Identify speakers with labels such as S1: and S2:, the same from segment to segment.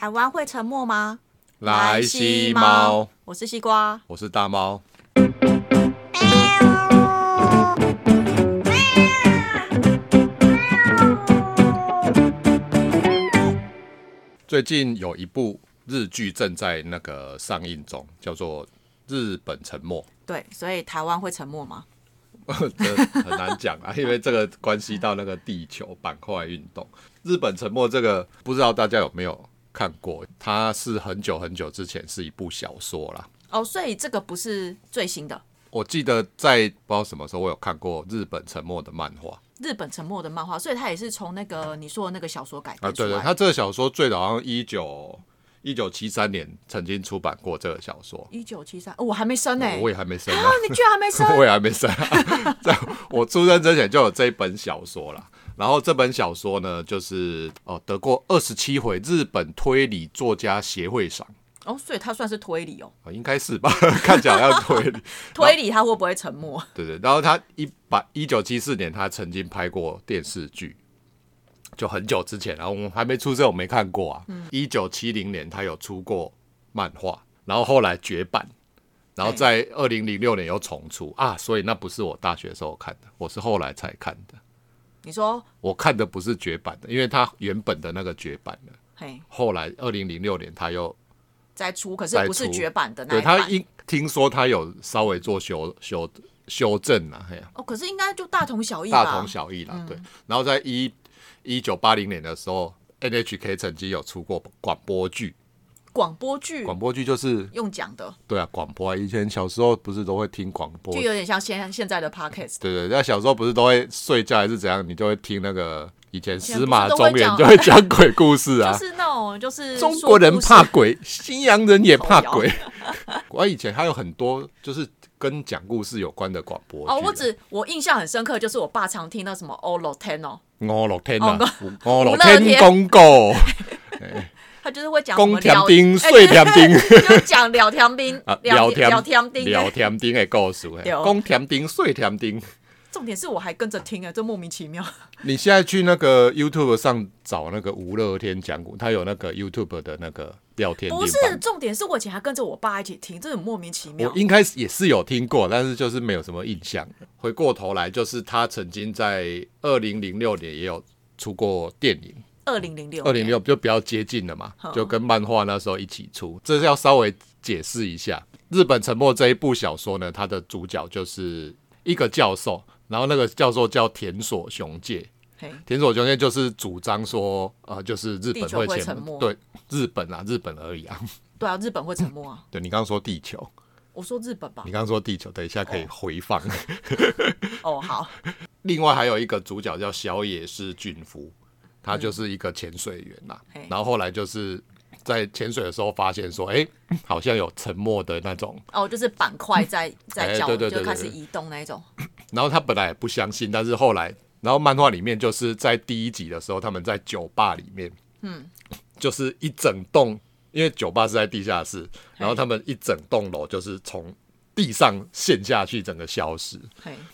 S1: 台湾会沉默吗？
S2: 来西猫，
S1: 我是西瓜。
S2: 我是大猫。最近有一部日剧正在那个上映中，叫做《日本沉默》。
S1: 对，所以台湾会沉默吗？
S2: 这很难讲啊，因为这个关系到那个地球板块运动。日本沉默这个不知道大家有没有看过？它是很久很久之前是一部小说啦。
S1: 哦，所以这个不是最新的。
S2: 我记得在不知道什么时候我有看过日本沉默的漫画。
S1: 日本沉默的漫画，所以它也是从那个你说的那个小说改编
S2: 啊，对对，它这个小说最早好像一九一九七三年曾经出版过这个小说。
S1: 一九七三，我还没生呢，
S2: 我也还没生
S1: 啊，你居然还没生，
S2: 我也还没生，在我出生之前就有这一本小说了。然后这本小说呢，就是哦得过二十七回日本推理作家协会赏。
S1: 哦，所以他算是推理哦，
S2: 应该是吧？看起来要推理，
S1: 推理他会不会沉默？
S2: 对对，然后他一百一九七四年，他曾经拍过电视剧，就很久之前，然后我们还没出生，我没看过啊。一九七零年，他有出过漫画，然后后来绝版，然后在二零零六年又重出啊，所以那不是我大学时候看的，我是后来才看的。
S1: 你说
S2: 我看的不是绝版的，因为他原本的那个绝版的，嘿，后来二零零六年他又。
S1: 再出，可是不是绝版的那
S2: 对他应听说他有稍微做修修修正啊，嘿
S1: 哦，可是应该就大同小异
S2: 大同小异啦，对。然后在一一九八零年的时候，NHK 曾经有出过广播剧。
S1: 广播剧，
S2: 广播剧就是
S1: 用讲的。
S2: 对啊，广播啊，以前小时候不是都会听广播，
S1: 就有点像现现在的 Podcast。
S2: 对对，那小时候不是都会睡觉还是怎样，你就会听那个。以前司马中原就会讲鬼故事啊，
S1: 就是那种就是
S2: 中国人怕鬼，西洋人也怕鬼。我以前还有很多就是跟讲故事有关的广播
S1: 哦，我只我印象很深刻，就是我爸常听到什么《欧乐天》哦，《
S2: 欧乐天》啊，《欧乐天》公告，
S1: 他就是会讲
S2: 公天兵、碎田兵，
S1: 就讲聊天兵、聊聊天兵、
S2: 聊天兵的故事，公天兵、碎天兵。
S1: 重点是我还跟着听啊，这莫名其妙。
S2: 你现在去那个 YouTube 上找那个吴乐天讲古，他有那个 YouTube 的那个聊天。
S1: 不是，重点是我以前还跟着我爸一起听，这很莫名其妙。
S2: 我应该也是有听过，但是就是没有什么印象。回过头来，就是他曾经在二零零六年也有出过电影。
S1: 二零零六，
S2: 二零六就比较接近了嘛，就跟漫画那时候一起出。这是要稍微解释一下，《日本沉默》这一部小说呢，它的主角就是一个教授。然后那个教授叫田所雄介，田所雄介就是主张说，呃，就是日本会
S1: 沉默，
S2: 对，日本啊，日本而已啊。
S1: 对啊，日本会沉默啊。
S2: 对你刚刚说地球，
S1: 我说日本吧。
S2: 你刚刚说地球，等一下可以回放。
S1: 哦，好。
S2: 另外还有一个主角叫小野是俊夫，他就是一个潜水员呐。然后后来就是。在潜水的时候发现说，哎，好像有沉默的那种
S1: 哦，就是板块在 在角就开始移动那一种。
S2: 然后他本来也不相信，但是后来，然后漫画里面就是在第一集的时候，他们在酒吧里面，嗯，就是一整栋，因为酒吧是在地下室，然后他们一整栋楼就是从地上陷下去，整个消失。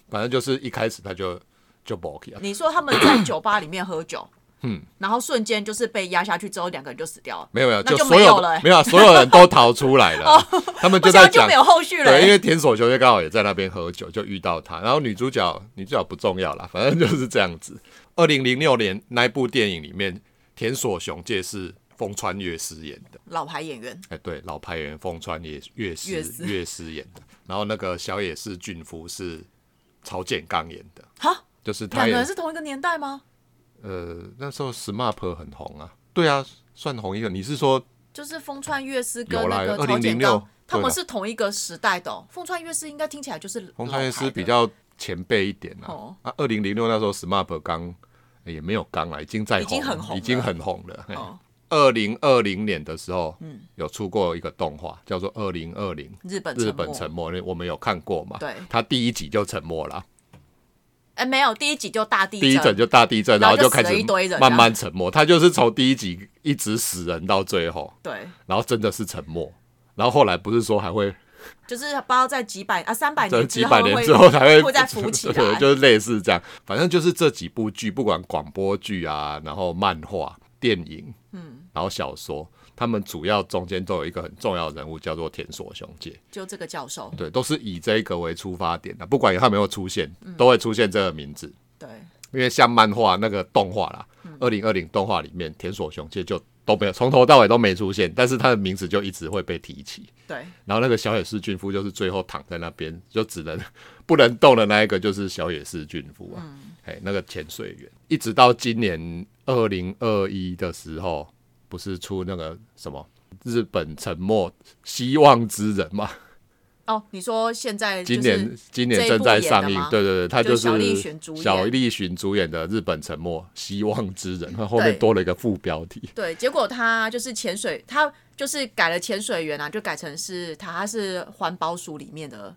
S2: 反正就是一开始他就就不 OK
S1: 你说他们在酒吧里面喝酒？嗯，然后瞬间就是被压下去之后，两个人就死掉了。
S2: 没有没有，
S1: 就
S2: 没
S1: 有了，
S2: 没有，所有人都逃出来了。他们就在讲，
S1: 就没有后续了。
S2: 对，因为田所雄就刚好也在那边喝酒，就遇到他。然后女主角，女主角不重要了，反正就是这样子。二零零六年那部电影里面，田所雄介是风川月司演的
S1: 老牌演员。
S2: 哎，对，老牌演员风川也月司月司演的。然后那个小野氏俊夫是曹建刚演的。哈，就是
S1: 两个人是同一个年代吗？
S2: 呃，那时候 SMAP 很红啊，对啊，算红一个。你是说，
S1: 就是风川月司跟那个曹建刚，他们是同一个时代的。风川月司应该听起来就是
S2: 风川月司比较前辈一点啊。啊，二零零六那时候 SMAP 刚也没有刚啊，已经在
S1: 已经很红，
S2: 已经很红了。二零二零年的时候，嗯，有出过一个动画叫做《二零二零
S1: 日本
S2: 日本沉默》，我们有看过嘛？
S1: 对，
S2: 他第一集就沉默了。
S1: 哎，没有，第一集就大地
S2: 震，第一整就大地震，然后就开始慢慢沉默。他就是从第一集一直死人到最后，
S1: 对，
S2: 然后真的是沉默。然后后来不是说还会，
S1: 就是不知道在几百啊三百年
S2: 几百年之后才
S1: 会会再浮起 来，
S2: 就是类似这样。反正就是这几部剧，不管广播剧啊，然后漫画、电影，嗯，然后小说，他们主要中间都有一个很重要的人物，叫做田所雄介，
S1: 就这个教授，
S2: 对，都是以这个为出发点的，不管他没有出现，都会出现这个名字，
S1: 对，
S2: 因为像漫画那个动画啦，二零二零动画里面田所雄介就都没有从头到尾都没出现，但是他的名字就一直会被提起，
S1: 对，
S2: 然后那个小野寺俊夫就是最后躺在那边就只能不能动的那一个就是小野寺俊夫啊，哎，那个潜水员，一直到今年二零二一的时候，不是出那个什么日本沉默希望之人嘛？
S1: 哦，你说现在
S2: 今年今年正在上映，对对对，他就是
S1: 小栗旬主演
S2: 小栗旬主演的日本沉默希望之人，他后面多了一个副标题。
S1: 对，结果他就是潜水，他就是改了潜水员啊，就改成是他他是环保署里面的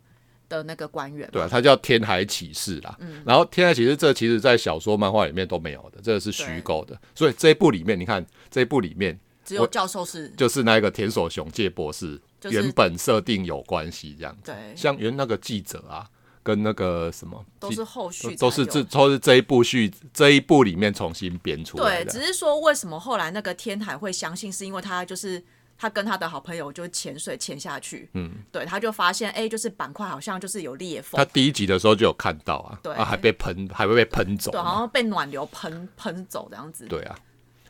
S1: 的那个官员。
S2: 对啊，他叫天海启示啦。嗯。然后天海启示这其实在小说漫画里面都没有的，这个是虚构的。所以这一部里面，你看这一部里面
S1: 只有教授是
S2: 就是那个田所雄介博士。原本设定有关系这样子，像原那个记者啊，跟那个什么
S1: 都是后续，
S2: 都是这都是这一部续这一部里面重新编出来
S1: 的。对，只是说为什么后来那个天海会相信，是因为他就是他跟他的好朋友就潜水潜下去，嗯，对，他就发现哎，就是板块好像就是有裂缝。
S2: 他第一集的时候就有看到啊，
S1: 对，
S2: 还被喷，还会被喷走，
S1: 对，好像被暖流喷喷走这样子。
S2: 对啊，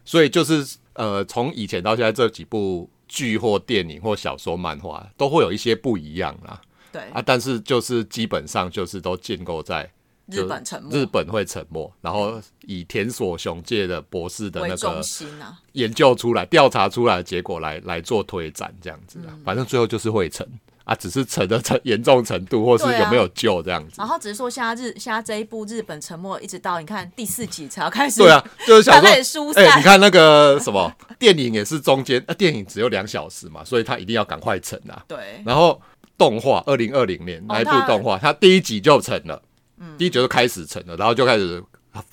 S2: 所以就是呃，从以前到现在这几部。剧或电影或小说、漫画都会有一些不一样啦，
S1: 对
S2: 啊，但是就是基本上就是都建构在
S1: 日本沉默，
S2: 日本会沉默，然后以田所雄介的博士的那个
S1: 啊
S2: 研究出来、调查出来的结果来来做推展这样子，反正最后就是会沉。啊，只是沉的沉 严重程度，或是有没有救这样子。
S1: 然后只是说，现在日现在这一部日本沉默，一直到你看第四集才要开始。
S2: 对啊，就是想
S1: 说，哎，
S2: 你看那个什么电影也是中间，啊，电影只有两小时嘛，所以他一定要赶快沉啊。
S1: 对。
S2: 然后动画，二零二零年那一部动画，它第一集就沉了，第一集就开始沉了，然后就开始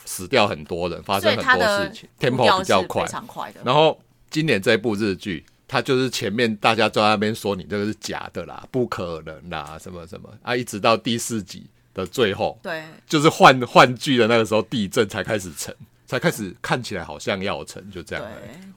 S2: 死掉很多人，发生很多事情，tempo 比较快，
S1: 非常快的。
S2: 然后今年这一部日剧。它就是前面大家在那边说你这个是假的啦，不可能啦，什么什么啊，一直到第四集的最后，
S1: 对，
S2: 就是换换剧的那个时候，地震才开始沉，才开始看起来好像要沉，就这样。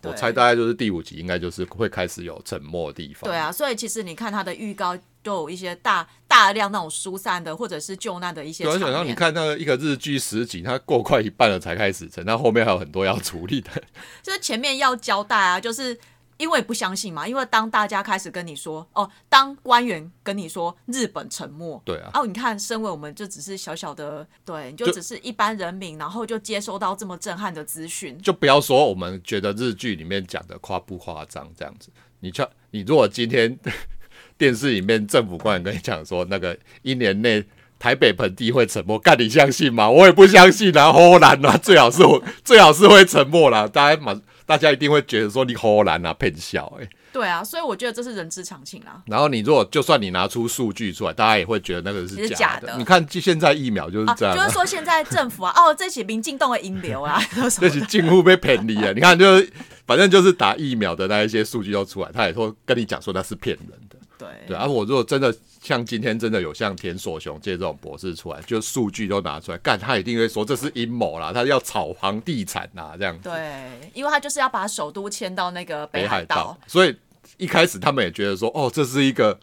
S2: 我猜大概就是第五集，应该就是会开始有沉默的地方。
S1: 对啊，所以其实你看它的预告，都有一些大大量那种疏散的或者是救难的一些。
S2: 而且然后你看那个一个日剧十集，它过快一半了才开始沉，那后面还有很多要处理的。
S1: 就是前面要交代啊，就是。因为不相信嘛，因为当大家开始跟你说，哦，当官员跟你说日本沉默，
S2: 对啊，
S1: 哦，你看，身为我们就只是小小的，对，你就只是一般人民，然后就接收到这么震撼的资讯，
S2: 就不要说我们觉得日剧里面讲的夸不夸张这样子，你就你如果今天 电视里面政府官员跟你讲说那个一年内台北盆地会沉默，干你相信吗？我也不相信啊，后然啊，最好是我最好是会沉默啦，大家马。大家一定会觉得说你好难啊，骗笑哎。
S1: 对啊，所以我觉得这是人之常情啊。
S2: 然后你如果就算你拿出数据出来，大家也会觉得那个
S1: 是
S2: 假
S1: 的。
S2: 你看现在疫苗就是这样，
S1: 就是说现在政府啊，哦，这些民进党的引流啊，
S2: 这些近乎被骗离啊。你看，就是反正就是打疫苗的那一些数据都出来，他也说跟你讲说那是骗人的。
S1: 对
S2: 对，而我如果真的。像今天真的有像田所雄介这种博士出来，就数据都拿出来干，他一定会说这是阴谋啦，他要炒房地产呐，这样子。
S1: 对，因为他就是要把首都迁到那个北
S2: 海
S1: 道，
S2: 所以一开始他们也觉得说，哦，这是一个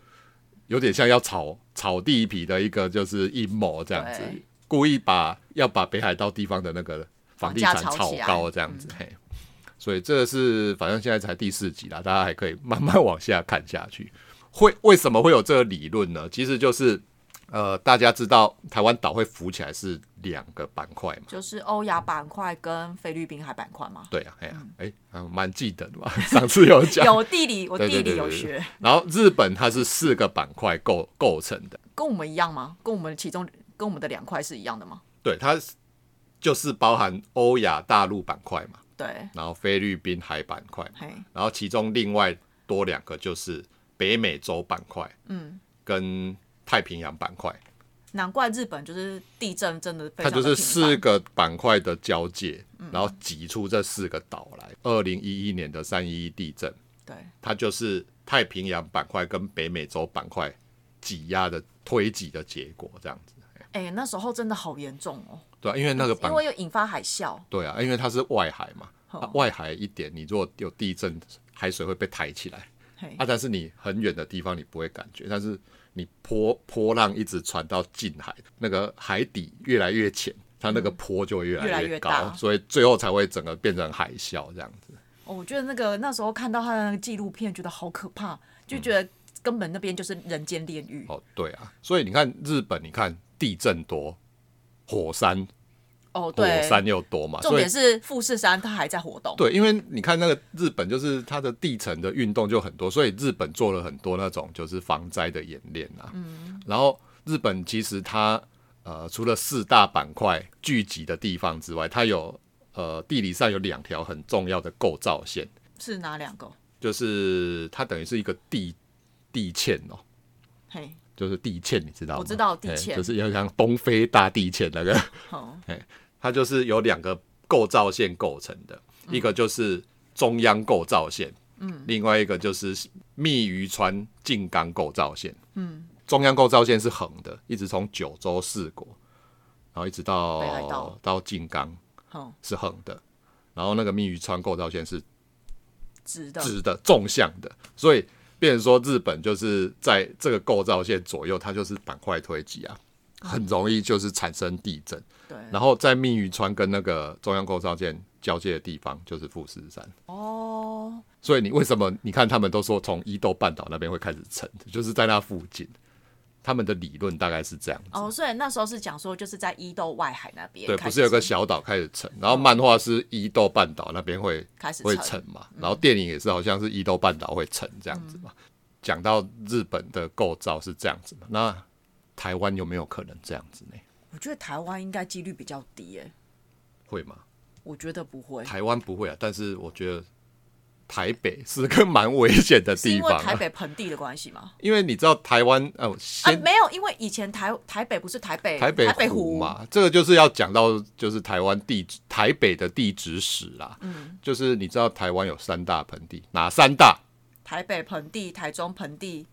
S2: 有点像要炒炒地皮的一个就是阴谋这样子，故意把要把北海道地方的那个房地产炒高这样子，嘿。所以这是反正现在才第四集啦，大家还可以慢慢往下看下去。会为什么会有这个理论呢？其实就是，呃，大家知道台湾岛会浮起来是两个板块嘛，
S1: 就是欧亚板块跟菲律宾海板块嘛。
S2: 对啊，哎呀，哎，蛮记得的嘛，上次有讲。
S1: 有地理，我地理有学。
S2: 然后日本它是四个板块构构成的，
S1: 跟我们一样吗？跟我们其中跟我们的两块是一样的吗？
S2: 对，它就是包含欧亚大陆板块嘛。
S1: 对。
S2: 然后菲律宾海板块，然后其中另外多两个就是。北美洲板块，嗯，跟太平洋板块，
S1: 难怪日本就是地震真的，
S2: 它就是四个板块的交界，嗯。然后挤出这四个岛来。二零一一年的三一一地震，
S1: 对，
S2: 它就是太平洋板块跟北美洲板块挤压的推挤的结果，这样子。
S1: 哎、那时候真的好严重哦，
S2: 对啊，因为那个板
S1: 因为又引发海啸。
S2: 对啊，因为它是外海嘛，外海一点，你如果有地震，海水会被抬起来。
S1: 嘿
S2: 啊，但是你很远的地方你不会感觉，但是你波波浪一直传到近海，那个海底越来越浅，它那个坡就会越
S1: 来
S2: 越高，
S1: 越大
S2: 所以最后才会整个变成海啸这样子。
S1: 哦我觉得那个那时候看到他的那个纪录片，觉得好可怕，就觉得根本那边就是人间炼狱。
S2: 哦，对啊，所以你看日本，你看地震多，火山
S1: 哦，
S2: 火
S1: 对，
S2: 山又多嘛，
S1: 重点是富士山它还在活动。
S2: 对，因为你看那个日本，就是它的地层的运动就很多，所以日本做了很多那种就是防灾的演练啊。嗯，然后日本其实它呃除了四大板块聚集的地方之外，它有呃地理上有两条很重要的构造线，
S1: 是哪两个？
S2: 就是它等于是一个地地堑哦。
S1: 嘿，
S2: 就是地堑，你知道吗？
S1: 我知道地
S2: 哎
S1: 堑
S2: 就是要像东非大地堑那个，
S1: 好，
S2: 它就是有两个构造线构成的，一个就是中央构造线，嗯，另外一个就是密渔川静冈构造线，嗯，中央构造线是横的，一直从九州四国，然后一直到到静冈
S1: 好，
S2: 是横的，然后那个密渔川构造线是
S1: 直的。
S2: 直的纵向的，所以变成说日本就是在这个构造线左右，它就是板块推挤啊，很容易就是产生地震。
S1: 对，
S2: 然后在密云川跟那个中央构造线交界的地方就是富士山，
S1: 哦，
S2: 所以你为什么你看他们都说从伊豆半岛那边会开始沉，就是在那附近，他们的理论大概是这样子。
S1: 哦，所以那时候是讲说，就是在伊豆外海那边
S2: 对，不是有个小岛开始沉，然后漫画是伊豆半岛那边会会
S1: 开始沉。
S2: 沉嘛，然后电影也是好像是伊豆半岛会沉这样子嘛。讲到日本的构造是这样子嘛，那台湾有没有可能这样子呢？
S1: 我觉得台湾应该几率比较低诶，
S2: 会吗？
S1: 我觉得不会，
S2: 台湾不会啊，但是我觉得台北是个蛮危险的地方、啊，
S1: 台北盆地的关系吗？
S2: 因为你知道台湾呃，
S1: 啊，没有，因为以前台台北不是台北
S2: 台北
S1: 北
S2: 湖嘛，这个就是要讲到就是台湾地质台北的地址史啦。嗯，就是你知道台湾有三大盆地，哪三大？
S1: 台北盆地、台中盆地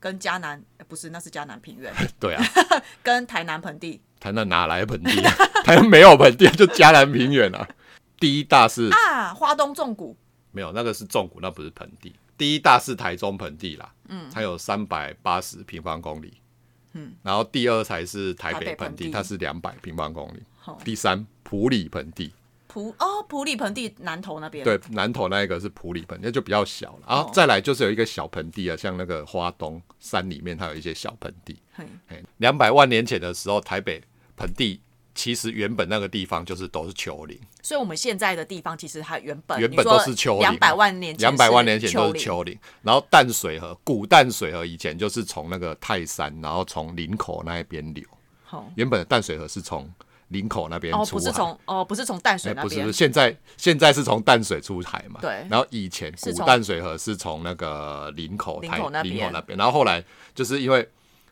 S1: 跟迦南，呃不是，那是迦南平原，
S2: 对啊，
S1: 跟台南盆地。
S2: 台南哪来盆地？台南没有盆地，就迦南平原啊。第一大是
S1: 啊，花东纵谷。
S2: 没有，那个是纵谷，那不是盆地。第一大是台中盆地啦，嗯，它有三百八十平方公里，嗯，然后第二才是台
S1: 台
S2: 北盆地，
S1: 北盆地。
S2: 它是两百平方公里。
S1: 好。
S2: 第三普里盆地，
S1: 普哦普里盆地南头那边，
S2: 对，南头那一个是普里盆，那就比较小了。然
S1: 哦
S2: 后再来就是有一个小盆地啊，像那个花东山里面，它有一些小盆地。
S1: 嘿，
S2: 两百万年前的时候，台北盆地其实原本那个地方就是都是丘陵，
S1: 所以我们现在的地方其实它原本
S2: 原本都是丘陵，
S1: 两百万年前
S2: 两百万年前都是，丘陵。然后淡水河，古淡水河以前就是从那个泰山，然后从林口那一边流。
S1: 好
S2: 原本的淡水河是从林口那边
S1: 哦，
S2: 出海。
S1: 不是从哦不是从淡水
S2: 哎，不是，
S1: 那边
S2: 不是，现在现在是从淡水出海嘛？
S1: 对
S2: 然后以前古淡水河是从那个林口台
S1: 林口那边，
S2: 然后后来就是因为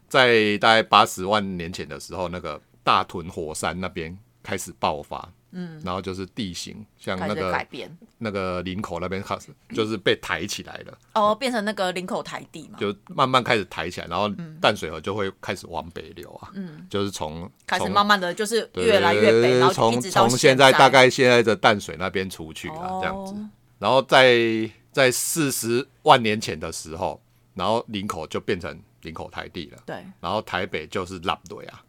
S2: 在大概八十万年前的时候，那个大屯火山那边开始爆发，嗯，然后就是地形像那个
S1: 改变。
S2: 那个林口那边开始就是被抬起来了，
S1: 哦，变成那个林口台地嘛，
S2: 就慢慢开始抬起来，然后淡水河就会开始往北流啊，嗯，就是从从
S1: 开始慢慢的就是越来越北，然后
S2: 从从现
S1: 在
S2: 大概现在的淡水那边出去啊，
S1: 哦。
S2: 这样子。然后在在四十万年前的时候，然后林口就变成林口台地了，
S1: 对。
S2: 然后台北就是拉队啊，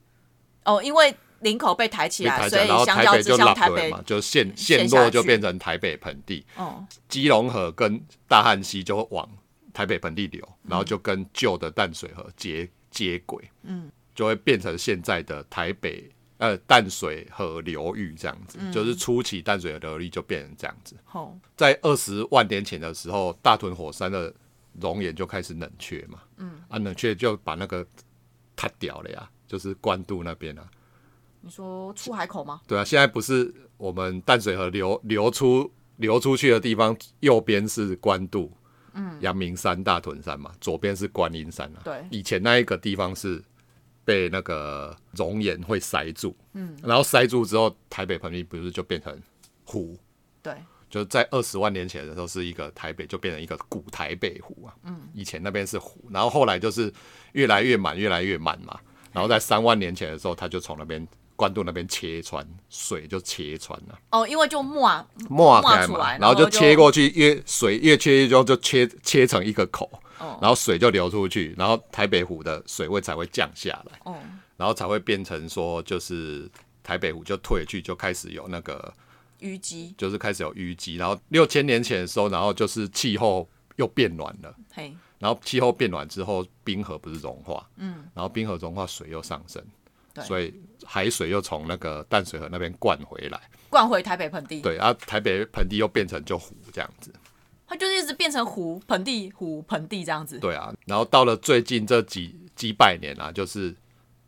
S1: 哦，因为林口被抬起来，所以
S2: 然后
S1: 相较之
S2: 台北就
S1: 下台北
S2: 嘛，就陷
S1: 陷
S2: 陷落就变成台北盆地，
S1: 哦。
S2: 基隆河跟大汉溪就会往台北盆地流，
S1: 嗯
S2: 然后就跟旧的淡水河接接轨，嗯，就会变成现在的台北呃淡水河流域这样子，
S1: 嗯。
S2: 就是初期淡水河流域就变成这样子。
S1: 好。
S2: 在二十万年前的时候，大屯火山的熔岩就开始冷却嘛，嗯，啊冷却就把那个塌掉了呀，就是关渡那边啊，
S1: 你说出海口吗？
S2: 对啊，现在不是我们淡水河流流出流出去的地方，右边是关渡，嗯，阳明山、大屯山嘛，左边是观音山啊。
S1: 对
S2: 以前那一个地方是被那个熔岩会塞住，嗯，然后塞住之后，台北盆地不是就变成湖，
S1: 对，
S2: 就是在二十万年前的时候，是一个台北就变成一个古台北湖啊。嗯，以前那边是湖，然后后来就是越来越满，越来越满嘛。然后在三万年前的时候，它就从那边关渡那边切穿，水就切穿了，
S1: 哦，因为就抹
S2: 抹
S1: 抹出来，
S2: 开嘛，然后就切过去，越水越切越多，就切切成一个口，然后水就流出去，然后台北湖的水位才会降下来，
S1: 哦，
S2: 然后才会变成说，就是台北湖就退去，就开始有那个
S1: 淤积，
S2: 就是开始有淤积，然后六千年前的时候，然后就是气候又变暖了。
S1: 嘿，
S2: 然后气候变暖之后，冰河不是融化，
S1: 嗯，
S2: 然后冰河融化，水又上升，
S1: 对
S2: 所以海水又从那个淡水河那边灌回来，
S1: 灌回台北盆地，
S2: 对，啊台北盆地又变成就湖这样子，
S1: 它就是一直变成湖盆地湖盆地这样子，
S2: 对啊，然后到了最近这几几百年啊，就是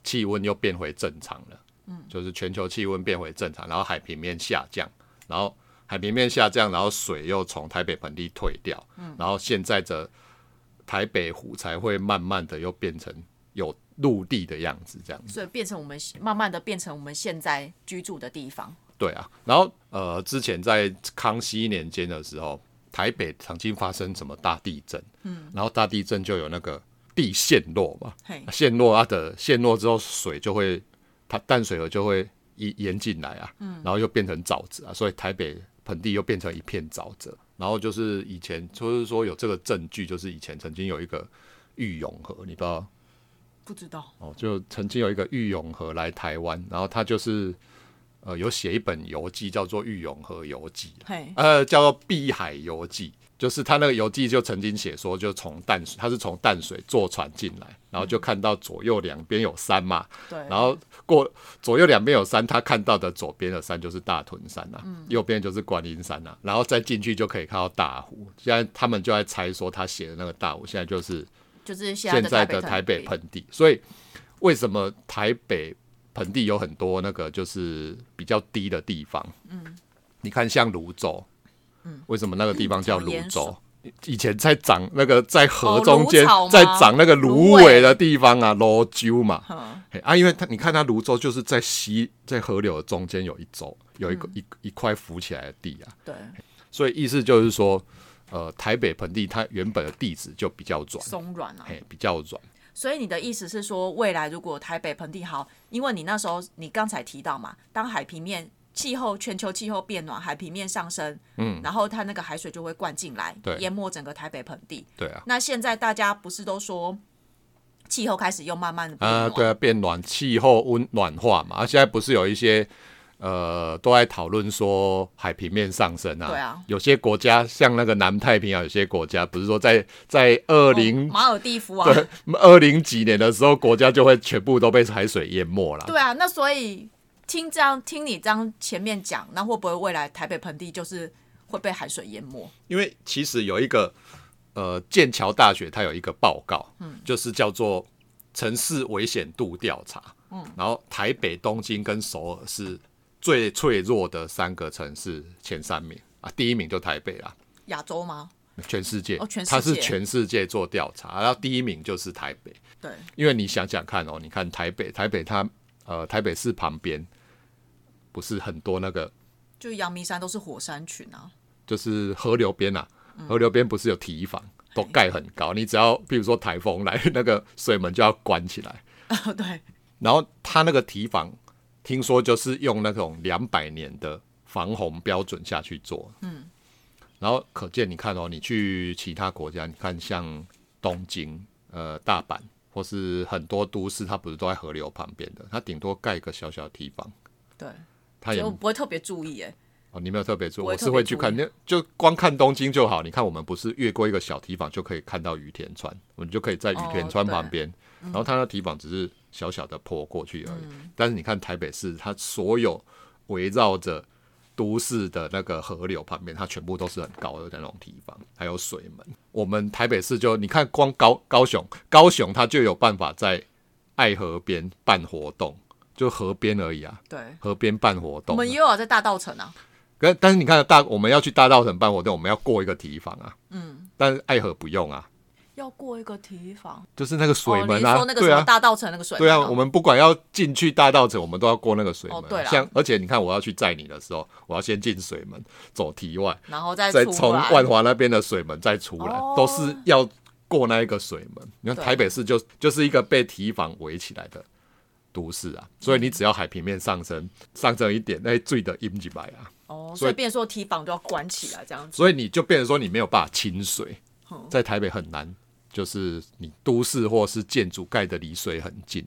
S2: 气温又变回正常了，嗯，就是全球气温变回正常，然后海平面下降，然后海平面下降，然后水又从台北盆地退掉，嗯，然后现在的台北湖才会慢慢的又变成有陆地的样子，这样子。
S1: 所以变成我们慢慢的变成我们现在居住的地方，
S2: 对啊，然后呃，之前在康熙年间的时候，台北曾经发生什么大地震，嗯，然后大地震就有那个地陷落嘛，陷落它的陷落之后，水就会它淡水河就会淹淹进来啊，嗯，然后又变成沼泽啊，所以台北盆地又变成一片沼泽。然后就是以前就是说有这个证据，就是以前曾经有一个玉永河，你不知道
S1: 不知道，
S2: 哦，就曾经有一个玉永河来台湾，然后他就是呃有写一本游记，叫做《玉永河游记》，
S1: 嘿，
S2: 呃，叫做《碧海游记》，就是他那个游记就曾经写说，就从淡水，他是从淡水坐船进来，然后就看到左右两边有山嘛，
S1: 对，
S2: 然后过左右两边有山，他看到的左边的山就是大屯山啊，
S1: 嗯。
S2: 右边就是观音山啊，然后再进去就可以看到大湖。现在他们就在猜说，他写的那个大湖，现在就是
S1: 就是现
S2: 现在
S1: 在的
S2: 的台北
S1: 盆
S2: 盆地。所以为什么台北盆地有很多那个就是比较低的地方？嗯，你看像泸州，嗯，为什么那个地方叫泸州？以前在长那个在河
S1: 哦
S2: 中间在长那个芦
S1: 芦苇
S2: 苇的地方啊，泸州嘛，啊，因为它你看它泸州就是在溪在河流的中间有一州，有一个、一一块浮起来的地啊，
S1: 对，
S2: 所以意思就是说，呃，台北盆地它原本的地质就比较软，
S1: 松软啊。
S2: 嘿，比较软，
S1: 所以你的意思是说，未来如果台北盆地好，因为你那时候你刚才提到嘛，当海平面气候全球气候变暖，海平面上升，嗯，然后它那个海水就会灌进来，
S2: 对
S1: 淹没整个台北盆地。
S2: 对啊，
S1: 那现在大家不是都说气候开始又慢慢的变
S2: 啊，
S1: 暖，
S2: 对啊，变暖，气候温暖化嘛，啊，现在不是有一些。呃，都在讨论说海平面上升啊，
S1: 对啊。
S2: 有些国家像那个南太平洋，有些国家不是说在在二零
S1: 哦马尔蒂夫啊，
S2: 对二零几年的时候，国家就会全部都被海水淹没了。
S1: 对啊，那所以听这样听你这样前面讲，那会不会未来台北盆地就是会被海水淹没？
S2: 因为其实有一个呃剑桥大学它有一个报告，嗯，就是叫做城市危险度调查，嗯，然后台北、东京跟首尔是最脆弱的三个城市前三名啊，第一名就台北啦。
S1: 亚洲吗？
S2: 全世界，
S1: 哦全世界
S2: 它是全世界做调查，然后第一名就是台北，
S1: 对，
S2: 因为你想想看哦，你看台北，台北它呃台北市旁边不是很多那个
S1: 就阳明山都是火山群啊，
S2: 就是河流边啊，河流边不是有堤防，都盖很高，你只要比如说台风来，那个水门就要关起来，
S1: 对，
S2: 然后它那个堤防听说就是用那种两百年的防洪标准下去做，嗯，然后可见你看哦，你去其他国家，你看像东京、呃大阪或是很多都市，它不是都在河流旁边的，它顶多盖一个小小的堤防，
S1: 对，
S2: 它也
S1: 不会特别注意哎，
S2: 哦，你没有特别注意，我是会去看，那就光看东京就好。你看，我们不是越过一个小堤防就可以看到羽田川，我们就可以在羽田川旁边，然后它那堤防只是小小的坡过去而已。
S1: 嗯
S2: 但是你看台北市，它所有围绕着都市的那个河流旁边，它全部都是很高的那种地方，还有水门。我们台北市就你看，光高高雄，高雄它就有办法在爱河边办活动，就河边而已啊，
S1: 对，
S2: 河边办活动我。
S1: 们也有在大道城啊，
S2: 可但是你看大我们要去大道城办活动，我们要过一个堤防啊，嗯，但是爱河不用啊，
S1: 要过一个堤防，
S2: 就是那个水
S1: 哦，
S2: 门啊，
S1: 那个什么大道城那个水门
S2: 对啊，
S1: 哦
S2: 我们不管要进去大道城，我们都要过那个水门啊、
S1: 哦对啦
S2: 像而且你看我要去载你的时候，我要先进水门，走堤外，
S1: 然后再
S2: 再从万华那边的水门再出来，
S1: 哦
S2: 都是要过那一个水门。你看台北市就就是一个被堤防围起来的都市啊，所以你只要海平面上升上升一点，那最的阴几百啊。
S1: 哦，所以变说堤防都要关起来这样子。
S2: 所以你就变成说你没有办法清水，在台北很难，就是你都市或是建筑盖的离水很近，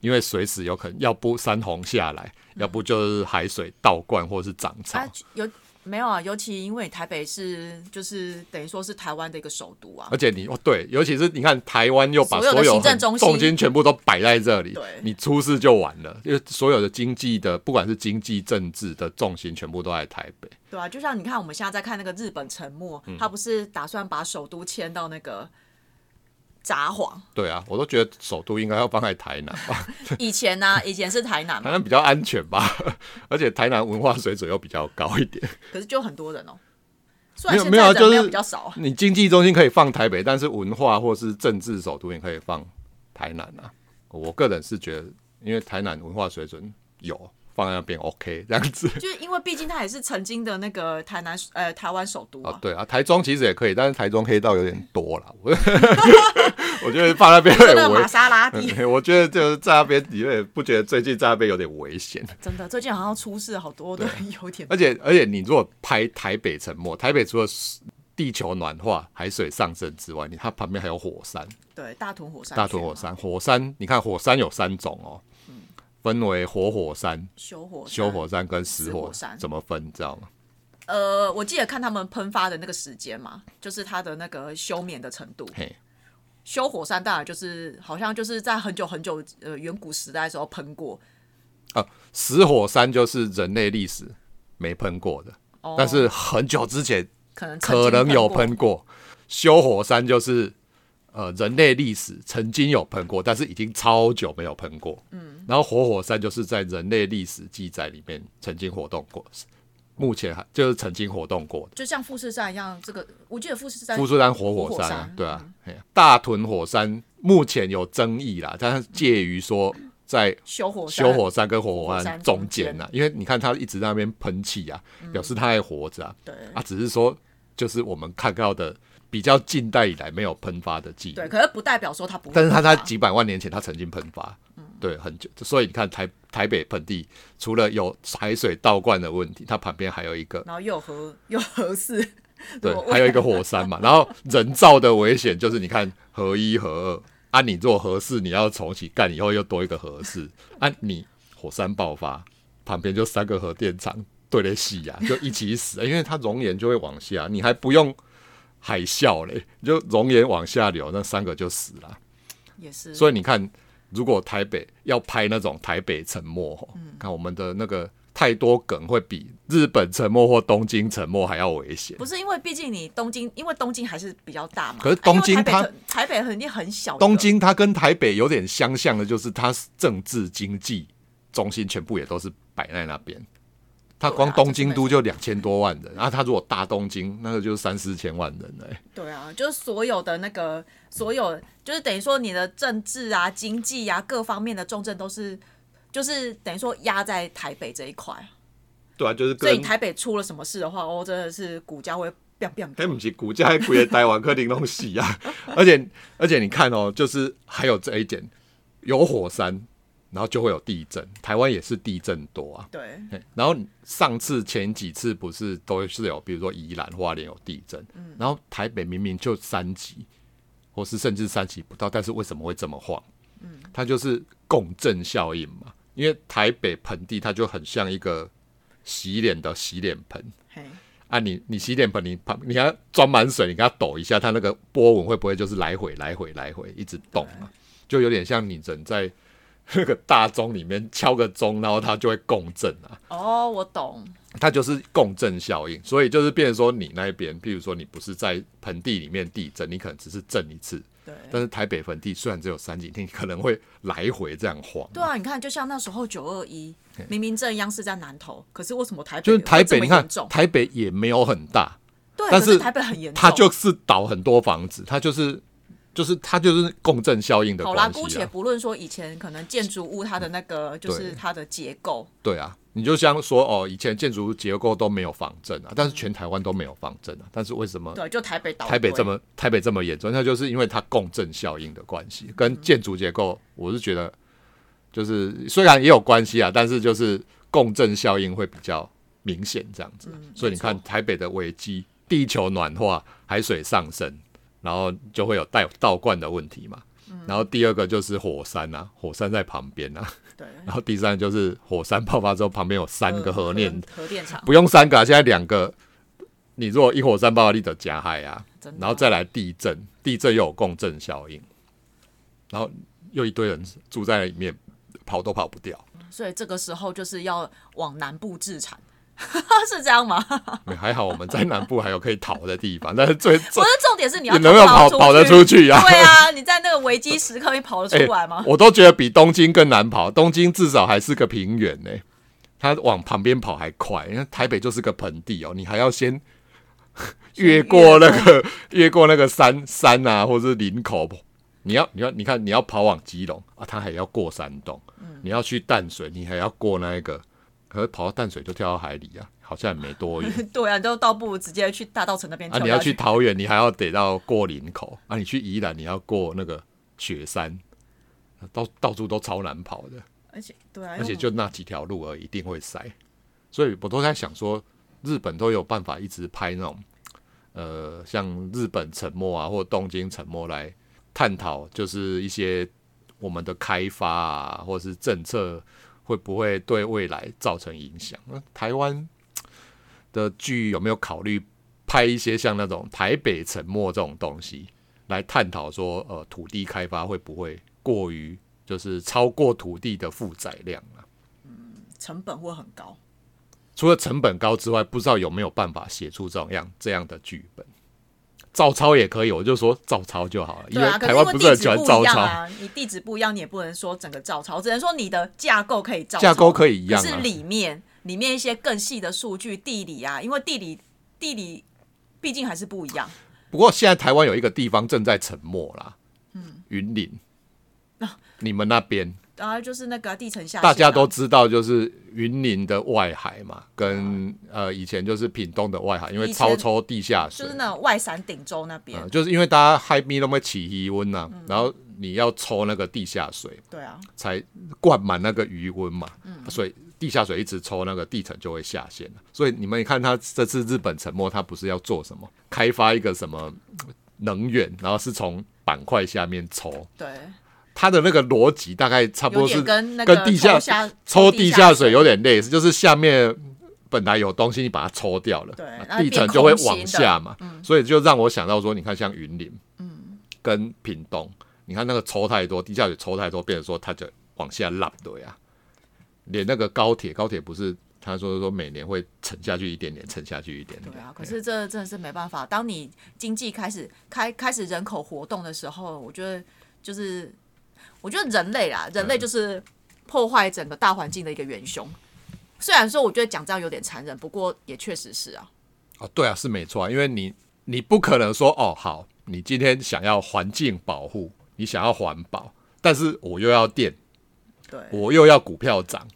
S2: 因为随时有可能要不山洪下来，要不就是海水倒灌或是涨潮。
S1: 有。没有啊，尤其因为台北是就是等于说是台湾的一个首都啊。
S2: 而且你哦对，尤其是你看台湾又把所
S1: 有行政中
S2: 心全部都摆在这里，你出事就完了，因为所有的经济的不管是经济政治的重心全部都在台北。
S1: 对啊，就像你看我们现在在看那个日本沉没，他不是打算把首都迁到那个。札幌，
S2: 对啊，我都觉得首都应该要放在台南吧。
S1: 以前呢，以前是台南，
S2: 台南比较安全吧，而且台南文化水准又比较高一点。
S1: 可是就很多人哦，
S2: 没有没有，就是
S1: 比较少。
S2: 你经济中心可以放台北，但是文化或是政治首都也可以放台南啊。我个人是觉得，因为台南文化水准有。放在那边 OK，这样子，
S1: 就是因为毕竟它也是曾经的那个台南呃台湾首都啊。
S2: 对啊，台中其实也可以，但是台中黑道有点多了。我 我觉得放那边
S1: 有点玛莎拉蒂。
S2: 我觉得就是在那边，你也不觉得最近在那边有点危险？
S1: 真的，最近好像出事好多的，有点。
S2: 而且而且，你如果拍台北沉没，台北除了地球暖化、海水上升之外，你它旁边还有火山。
S1: 对，大屯火山。
S2: 大屯火山，火山，你看火山有三种哦。分为活火山、
S1: 修火、
S2: 休火山跟死火山，怎么分？你知道吗？
S1: 呃，我记得看他们喷发的那个时间嘛，就是它的那个休眠的程度。嘿，修火山当然就是好像就是在很久很久呃远古时代的时候喷过。
S2: 啊，死火山就是人类历史没喷过的，但是很久之前
S1: 可能
S2: 可能有喷过。修火山就是。呃，人类历史曾经有喷过，但是已经超久没有喷过。嗯，然后活火山就是在人类历史记载里面曾经活动过，目前还就是曾经活动过，
S1: 就像富士山一样。这个我记得富士山，
S2: 富士山活火山，对啊，大屯火山目前有争议啦，但是介于说在
S1: 修火
S2: 修火山跟活火山中间呐，因为你看它一直在那边喷气啊，表示它还活着啊。
S1: 对
S2: 啊，只是说就是我们看到的。比较近代以来没有喷发的记忆，
S1: 对，可是不代表说它不，
S2: 但是它在几百万年前它曾经喷发，嗯，对，很久，所以你看台台北盆地除了有海水倒灌的问题，它旁边还有一个，
S1: 然后又核又核四，
S2: 对，还有一个火山嘛，然后人造的危险就是你看核一核二，啊，你做核四你要重启干以后又多一个核四，啊，你火山爆发旁边就三个核电厂对得起呀，就一起死，因为它熔岩就会往下，你还不用。海啸嘞，就熔岩往下流，那三个就死了。
S1: 也是。
S2: 所以你看，如果台北要拍那种台北沉没，嗯，看我们的那个太多梗，会比日本沉没或东京沉没还要危险。
S1: 不是因为毕竟你东京，因为东京还是比较大嘛。
S2: 可是东京它
S1: 台北肯定很小。
S2: 东京它跟台北有点相像的，就是它政治经济中心全部也都是摆在那边。他光东京都就两千多万人，然后他如果大东京，那个就是三四千万人嘞。
S1: 对啊，就是所有的那个，所有就是等于说你的政治啊、经济啊各方面的重镇都是，就是等于说压在台北这一块。
S2: 对啊，就是
S1: 所以台北出了什么事的话，哦，真的是股价会变变。
S2: 哎，不是股价还贵的台湾克林东西啊，而且而且你看哦，就是还有这一点，有火山。然后就会有地震，台湾也是地震多啊。
S1: 对。
S2: 然后上次前几次不是都是有，比如说宜兰花莲有地震，嗯。然后台北明明就三级，或是甚至三级不到，但是为什么会这么晃？嗯。它就是共振效应嘛，因为台北盆地它就很像一个洗脸的洗脸盆。嘿。啊，你你洗脸盆，你旁你要装满水，你给它抖一下，它那个波纹会不会就是来回来回来回一直动啊？就有点像你人在。那个大钟里面敲个钟，然后它就会共振啊。
S1: 哦，我懂。
S2: 它就是共振效应，所以就是变成说，你那边，譬如说你不是在盆地里面地震，你可能只是震一次。
S1: 对。
S2: 但是台北盆地虽然只有三级天，可能会来回这样晃。
S1: 对啊，你看，就像那时候九二一，明明震央是在南头，可是为什么台北
S2: 就是台北？你看台北也没有很大，
S1: 对，
S2: 但是
S1: 台北很严重，
S2: 它就是倒很多房子，它就是。就是它就是共振效应的
S1: 好啦，姑且不论说以前可能建筑物它的那个就是它的结构。
S2: 对啊，你就像说哦，以前建筑物结构都没有防震啊，但是全台湾都没有防震啊，但是为什么？
S1: 对，就台北
S2: 台北这么台北这么严重，那就是因为它共振效应的关系，跟建筑结构，我是觉得就是虽然也有关系啊，但是就是共振效应会比较明显这样子。所以你看台北的危机，地球暖化，海水上升，然后就会有带倒灌的问题嘛。然后第二个就是火山啊，火山在旁边啊。
S1: 对。
S2: 然后第三就是火山爆发之后，旁边有三个核电
S1: 核电厂，
S2: 不用三个，现在两个。你如果一火山爆发，你得加害啊，然后再来地震，地震又有共振效应，然后又一堆人住在里面，跑都跑不掉。
S1: 所以这个时候就是要往南部置产，是这样吗？
S2: 还好我们在南部还有可以逃的地方，但是最不
S1: 是重点是你要
S2: 能不能跑跑得出去啊？
S1: 对啊，你在那个危机时刻你跑得出来吗？
S2: 我都觉得比东京更难跑，东京至少还是个平原呢，它往旁边跑还快，因为台北就是个盆地哦，你还要先。越过那个，越过那个山山啊，或者是林口，你要你要你看你要跑往基隆啊，他还要过山洞。你要去淡水，你还要过那一个，可是跑到淡水就跳到海里啊，好像也没多远。
S1: 对啊，都倒不如直接去大道城那边。
S2: 啊，你要去桃园，你还要得到过林口啊，你去宜兰，你要过那个雪山，到到处都超难跑的。
S1: 而且对啊，
S2: 而且就那几条路而已，一定会塞。所以我都在想说。日本都有办法一直拍那种，呃，像日本沉没啊，或东京沉没来探讨，就是一些我们的开发啊，或者是政策会不会对未来造成影响？那台湾的剧有没有考虑拍一些像那种台北沉没这种东西，来探讨说，呃，土地开发会不会过于就是超过土地的负载量啊？
S1: 嗯，成本会很高。
S2: 除了成本高之外，不知道有没有办法写出这样这样的剧本？照抄也可以，我就说照抄就好了。因为台湾不是很喜欢照抄，
S1: 你地址不一样，你也不能说整个照抄，只能说你的架构可以照
S2: 架构可以一样，
S1: 是里面里面一些更细的数据地理啊，因为地理地理毕竟还是不一样。
S2: 不过现在台湾有一个地方正在沉没啦，嗯，云林，啊 你们那边。
S1: 然后就是那个地层下，
S2: 大家都知道，就是云林的外海嘛，跟呃以前就是屏东的外海，因为超抽地下水，
S1: 就是那外山顶洲那边，
S2: 就是因为大家海边都会起余温呐，然后你要抽那个地下水，
S1: 对啊，
S2: 才灌满那个余温嘛，所以地下水一直抽，那个地层就会下陷了。所以你们看，他这次日本沉没，他不是要做什么，开发一个什么能源，然后是从板块下面抽，
S1: 对。
S2: 它的那个逻辑大概差不多是
S1: 跟
S2: 地下抽地下水有点类似，就是下面本来有东西，你把它抽掉了，地层就会往下嘛，所以就让我想到说，你看像云林，嗯，跟屏东，你看那个抽太多，地下水抽太多，变成说它就往下落对呀。连那个高铁，高铁不是他说说每年会沉下去一点点，沉下去一点点。
S1: 对啊，可是这真的是没办法。当你经济开始开开始人口活动的时候，我觉得就是。我觉得人类啊，人类就是破坏整个大环境的一个元凶。虽然说我觉得讲这样有点残忍，不过也确实是啊。
S2: 哦，对啊，是没错啊，因为你你不可能说哦，好，你今天想要环境保护，你想要环保，但是我又要电，
S1: 对，
S2: 我又要股票涨，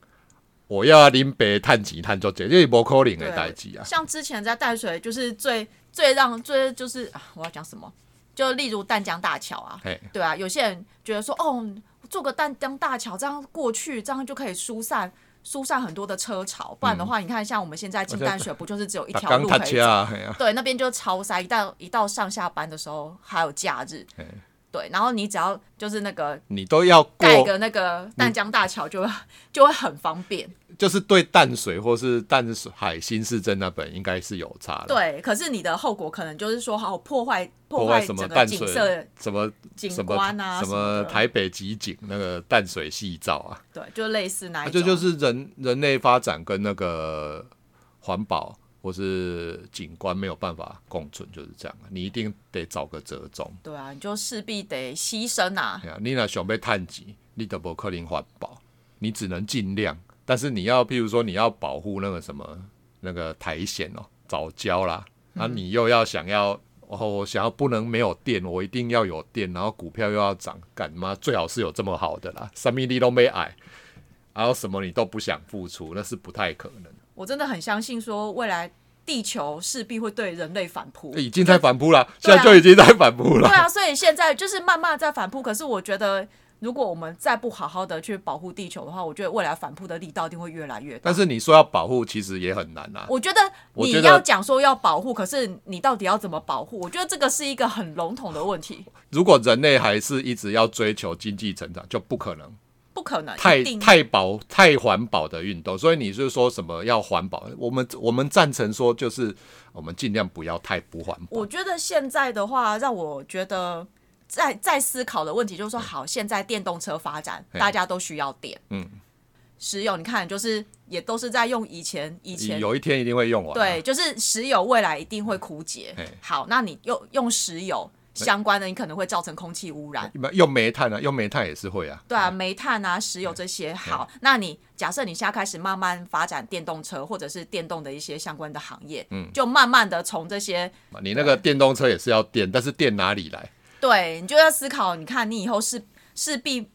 S2: 我又要拎北碳几碳做这，这不可能的代际啊。
S1: 像之前在淡水，就是最最让最就是啊，我要讲什么？就例如淡江大桥啊，对啊，有些人觉得说，哦，做个淡江大桥，这样过去，这样就可以疏散疏散很多的车潮。不然的话，你看像我们现在进淡水，不就是只有一条路可以走？对，那边就超塞，一到一到上下班的时候，还有假日。对，然后你只要就是那个，
S2: 你都要
S1: 盖个那个淡江大桥，就就会很方便。
S2: 就是对淡水或是淡水海新市镇那本应该是有差的。
S1: 对，可是你的后果可能就是说，好破坏
S2: 破
S1: 坏
S2: 什么淡
S1: 水
S2: 什么
S1: 景观啊，
S2: 什么台北集景那个淡水细照啊。
S1: 对，就类似那一
S2: 种。这就是人人类发展跟那个环保。或是景观没有办法共存，就是这样。你一定得找个折中。
S1: 对啊，你就势必得牺牲啊。
S2: 你那想被碳基，你得不克林环保，你只能尽量。但是你要，譬如说你要保护那个什么那个苔藓哦，早教啦，那你又要想要哦，想要不能没有电，我一定要有电，然后股票又要涨，干嘛？最好是有这么好的啦，三米地都没矮，然后什么你都不想付出，那是不太可能。
S1: 我真的很相信，说未来地球势必会对人类反扑，
S2: 已经在反扑了，现在就已经在反扑了。
S1: 对啊，所以现在就是慢慢在反扑。可是我觉得如果我们再不好好的去保护地球的话，我觉得未来反扑的力道一定会越来越大。
S2: 但是你说要保护，其实也很难啊。
S1: 我觉得你要讲说要保护，可是你到底要怎么保护？我觉得这个是一个很笼统的问题，
S2: 如果人类还是一直要追求经济成长，就不可能
S1: 不可能
S2: 太太保太环保的运动。所以你是说什么要环保？我们我们赞成说，就是我们尽量不要太不环保。
S1: 我觉得现在的话，让我觉得在在思考的问题就是说，好，现在电动车发展，大家都需要电，
S2: 嗯，
S1: 石油你看就是也都是在用以前以前
S2: 有一天一定会用完、啊。
S1: 对，就是石油未来一定会枯竭。好，那你用用石油相关的，你可能会造成空气污染。
S2: 用煤炭啊，用煤炭也是会啊。
S1: 对啊，煤炭啊、石油这些。好，那你假设你现在开始慢慢发展电动车，或者是电动的一些相关的行业，嗯，就慢慢的从这些，
S2: 你那个电动车也是要电，但是电哪里来？
S1: 对你就要思考，你看你以后是势必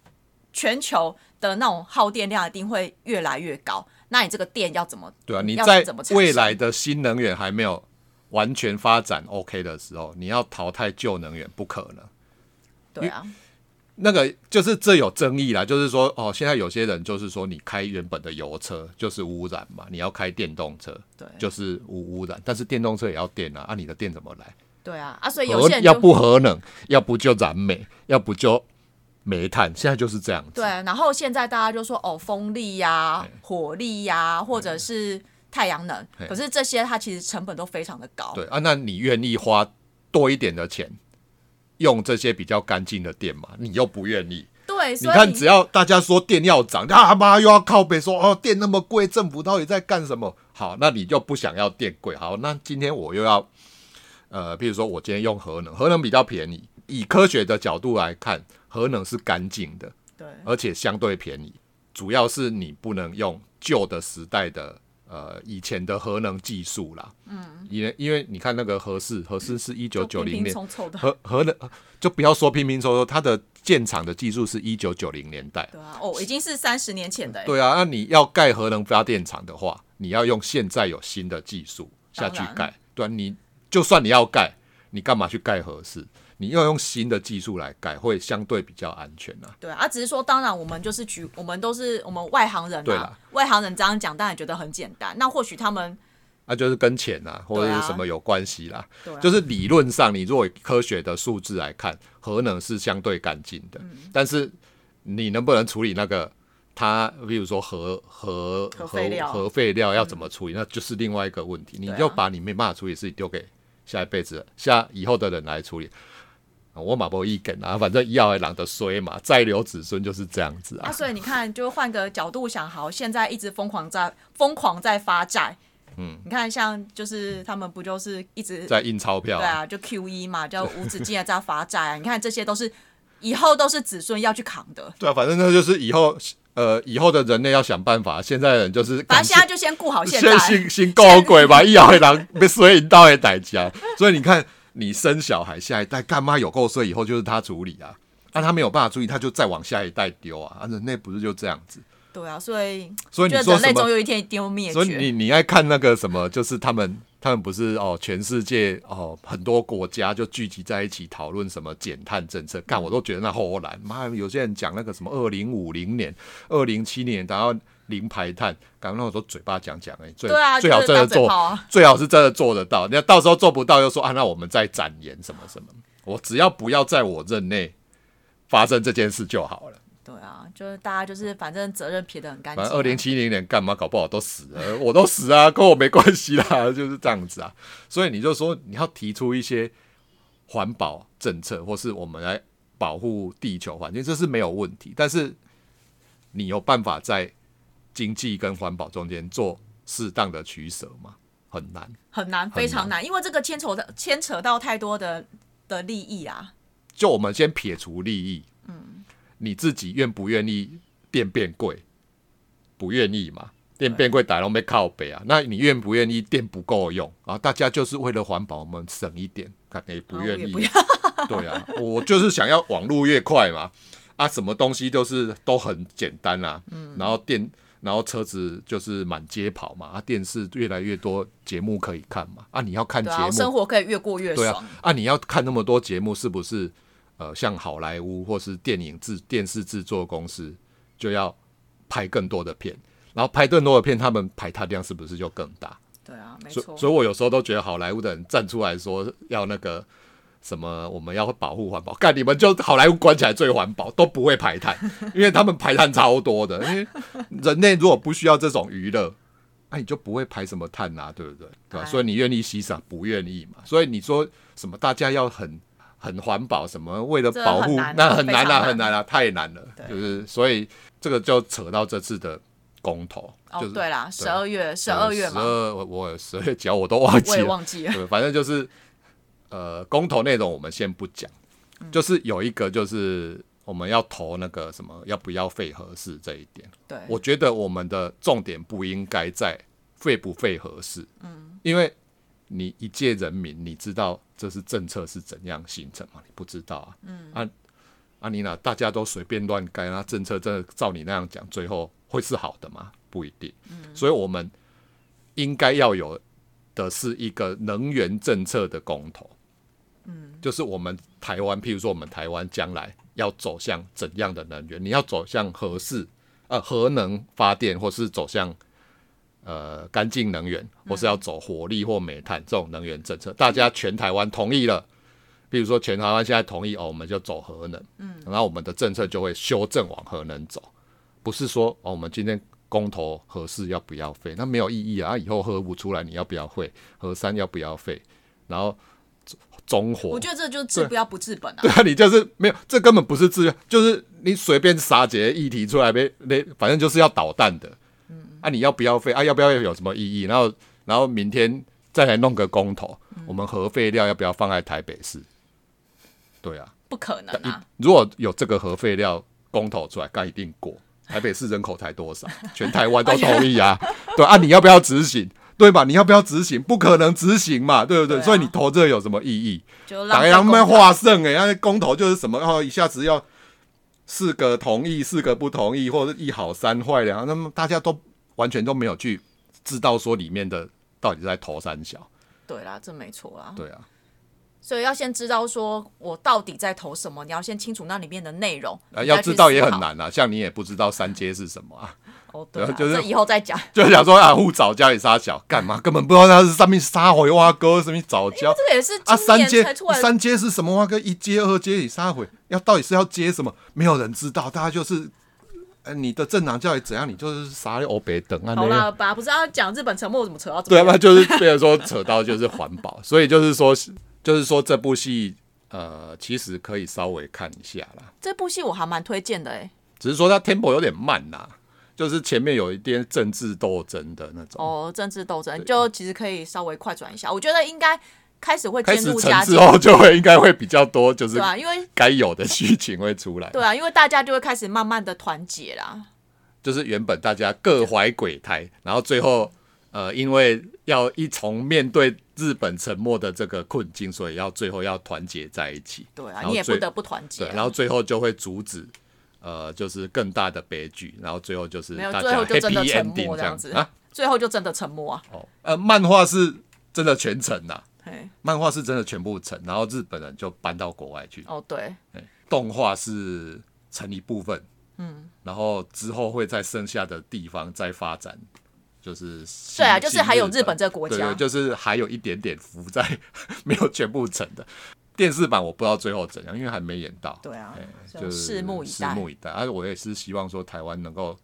S1: 全球的那种耗电量一定会越来越高，那你这个电要怎么？
S2: 对啊，你
S1: 要
S2: 在
S1: 怎么
S2: 未来的新能源还没有完全发展 OK 的时候，你要淘汰旧能源不可能。
S1: 对啊，
S2: 那个就是这有争议啦，就是说哦，现在有些人就是说，你开原本的油车就是污染嘛，你要开电动车
S1: 对
S2: 就是无污染，但是电动车也要电啊，啊，你的电怎么来？
S1: 对啊，啊，所以有些人要
S2: 不核能，要不就燃煤，要不就煤炭，现在就是这样子。
S1: 对，然后现在大家就说哦，风力呀、火力呀、或者是太阳能，可是这些它其实成本都非常的高。
S2: 对啊，那你愿意花多一点的钱用这些比较干净的电吗？你又不愿意。
S1: 对，
S2: 你看，只要大家说电要涨，啊妈又要靠北说哦电那么贵，政府到底在干什么？好，那你就不想要电贵。好，那今天我又要呃，比如说我今天用核能，核能比较便宜。以科学的角度来看，核能是干净的，
S1: 对
S2: 而且相对便宜。主要是你不能用旧的时代的呃以前的核能技术啦。嗯，因为因为你看那个核四，核四是一九九零年核核能，就不要说拼拼凑凑，它的建厂的技术是一九九零年代。
S1: 对啊，哦，已经是三十年前的欸，
S2: 对啊，那你要盖核能发电厂的话，你要用现在有新的技术下去盖。对啊，你就算你要盖，你干嘛去盖核四？你要用新的技术来改，会相对比较安全啊。
S1: 对啊，只是说，当然我们就是举，我们都是我们外行人
S2: 啦，
S1: 外行人这样讲，当然觉得很简单。那或许他们
S2: 那、就是跟钱啊，或者什么有关系啦。就是理论上，你如果以科学的数字来看，核能是相对干净的，
S1: 嗯
S2: 但是你能不能处理那个它，比如说核核
S1: 核
S2: 核废料要怎么处理，那就是另外一个问题。你就把你没办法处理的事情丢给下一辈子、下以后的人来处理。啊我马不一梗啊，反正要狼的衰嘛，再留子孙就是这样子
S1: 啊，
S2: 啊。
S1: 所以你看，就换个角度想，好，现在一直疯狂在疯狂在发债，嗯，你看像就是他们不就是一直
S2: 在印钞票、
S1: 对啊，就 Q E 嘛，叫无止境的在发债啊，你看这些都是以后都是子孙要去扛的。
S2: 对啊，反正那就是以后呃以后的人类要想办法，现在的人就是
S1: 反正现在就先顾好现
S2: 先
S1: 在，
S2: 先先够鬼吧，一咬会狼被衰引到的代价。所以你看，你生小孩下一代干妈有够衰，以后就是他处理啊。啊，他没有办法处理，他就再往下一代丢啊！啊，人类不是就这样子？
S1: 对啊，所以
S2: 所以你说什么？
S1: 总有一天一定会灭
S2: 所以。你你爱看那个什么，就是他们他们不是哦，全世界哦很多国家就聚集在一起讨论什么减碳政策，干我都觉得那齁懒。妈，有些人讲那个什么二零五零年、二零七年达到零排碳，刚那我说嘴巴讲讲哎，最最好真的做。最好是真的做得到。那到时候做不到，又说啊，那我们再展言什么什么。我只要不要在我任内发生这件事就好了。
S1: 对啊，就是大家就是反正责任撇得很干净啊。
S2: 反正二零七零年干嘛搞不好都死了，我都死啊，跟我没关系啦，就是这样子啊。所以你就说你要提出一些环保政策，或是我们来保护地球环境，这是没有问题。但是你有办法在经济跟环保中间做适当的取舍嘛？很难。
S1: 很难，非常难，因为这个牵扯的牵扯到太多的的利益啊。
S2: 就我们先撇除利益，嗯，你自己愿不愿意变变贵？不愿意嘛？电变贵，打龙被靠北啊。那你愿不愿意电不够用啊？大家就是为了环保，我们省一点，看你不愿意
S1: 啊我也不。
S2: 对啊，我就是想要网络越快嘛。啊，什么东西都是都很简单啊。嗯。然后电，然后车子就是满街跑嘛。啊，电视越来越多节目可以看嘛。啊，你要看节目，
S1: 生活可以越过越
S2: 对啊
S1: 爽。，
S2: 啊，你要看那么多节目，是不是呃，像好莱坞或是电影制电视制作公司就要拍更多的片，然后拍更多的片，他们排他量是不是就更大？
S1: 对啊，没
S2: 所
S1: 错。
S2: 所以我有时候都觉得好莱坞的人站出来说要那个什么，我们要保护环保，干你们就好莱坞关起来最环保，都不会排碳，因为他们排碳超多的。因为人类如果不需要这种娱乐，那、你就不会排什么碳啊，对不对？对吧？
S1: 哎
S2: 所以你愿意欣赏，不愿意嘛。所以你说什么大家要很很环保，什么为了保护，
S1: 很
S2: 那很难啊，
S1: 非常难
S2: 很难啊，太难了。就是所以这个就扯到这次的公投，
S1: 哦
S2: 就，是
S1: 对啦，十二月，十二月嘛
S2: 十，二我我十二月几号我都忘记
S1: 我也
S2: 了。
S1: 忘记了。
S2: 对，反正就是呃，公投内容我们先不讲，
S1: 嗯
S2: 就是有一个就是我们要投那个什么要不要废合适这一点，
S1: 对，
S2: 我觉得我们的重点不应该在废不废合适，嗯，因为你一介人民，你知道这是政策是怎样形成吗？你不知道啊，嗯，啊啊，你哪大家都随便乱改，那政策真的照你那样讲，最后会是好的吗？不一定，嗯，所以我们应该要有的是一个能源政策的公投，嗯，就是我们台湾，譬如说我们台湾将来要走向怎样的能源？你要走向核适呃核能发电，或是走向呃干净能源，或是要走火力或煤炭这种能源政策，大家全台湾同意了。比如说，全台湾现在同意哦，我们就走核能，嗯，然后我们的政策就会修正往核能走，不是说哦，我们今天公投核四要不要废，那没有意义啊！啊以后核五出来，你要不要废？核三要不要废？然后中火，
S1: 我觉得这就治不要不治本啊
S2: 对。啊，你就是没有，这根本不是自愿，就是你随便撒几个议题出来呗，那反正就是要捣蛋的。嗯，啊，你要不要废？啊，要不要有什么意义？然后，然后明天再来弄个公投，我们核废料要不要放在台北市？对啊，
S1: 不可能啊！
S2: 如果有这个核废料公投出来，该一定过。台北市人口才多少？全台湾都 同意啊，对啊，你要不要执行？对吧？你要不要执行？不可能执行嘛，对不对？所以你投这个有什么意义？
S1: 就
S2: 打开他们
S1: 浪费公帑
S2: 画胜哎，那公投就是什么？哦，一下子要四个同意，四个不同意，或者一好三坏两，那么大家都完全都没有去知道说里面的到底在投三小，
S1: 对啦，这没错啊。
S2: 对啊，
S1: 所以要先知道说我到底在投什么，你要先清楚那里面的内容。
S2: 啊，要知道也。很难啊，像你也不知道三阶是什么啊，
S1: 哦，对啊，
S2: 就是
S1: 以后再讲。
S2: 就想说啊，护早教也杀小干嘛？根本不知道他是上面杀回挖哥什么早教
S1: 这个也是
S2: 啊，三阶。三阶是什么挖哥？一阶二阶你杀回要到底是要接什么？没有人知道，大家就是。呃，你的正常教育怎样，你就是杀了欧北等啊。
S1: 好啦，吧，不是要讲日本沉没怎么扯到这
S2: 对啊，那就是变成说扯到就是环保，所以就是说，就是说这部戏呃，其实可以稍微看一下啦，
S1: 这部戏我还蛮推荐的哎。
S2: 只是说它 tempo 有点慢啦，就是前面有一点政治斗争的那种，
S1: 哦，政治斗争就其实可以稍微快转一下，我觉得应该开始会
S2: 开始
S1: 渐入佳境
S2: 沉之，后就会应该会比较多，就是
S1: 对啊，因为
S2: 该有的剧情会出来，
S1: 对啊，因为大家就会开始慢慢的团结啦。
S2: 就是原本大家各怀鬼胎，然后最后呃，因为要一从面对日本沉没的这个困境，所以要最后要团结在一起。
S1: 对啊你也不得不团结。
S2: 然后最后就会阻止呃，就是更大的悲剧，然后最后就是
S1: 没有，
S2: 大家
S1: 最后就真的
S2: happy
S1: 沉
S2: ending
S1: 默
S2: 这样
S1: 子
S2: 啊。
S1: 最后就真的沉默啊。
S2: 哦，呃，漫画是真的全程呐、
S1: 嘿，
S2: 漫画是真的全部成，然后日本人就搬到国外去。
S1: 哦对，
S2: 对动画是成一部分，嗯，然后之后会在剩下的地方再发展，就是新
S1: 对啊，就是还有日本这个国家
S2: 就是还有一点点浮在 没有全部成的。电视版我不知道最后怎样，因为还没演到。
S1: 对啊
S2: 哎，
S1: 就
S2: 就是
S1: 拭目以待
S2: 拭目以待。而、我也是希望说台湾能够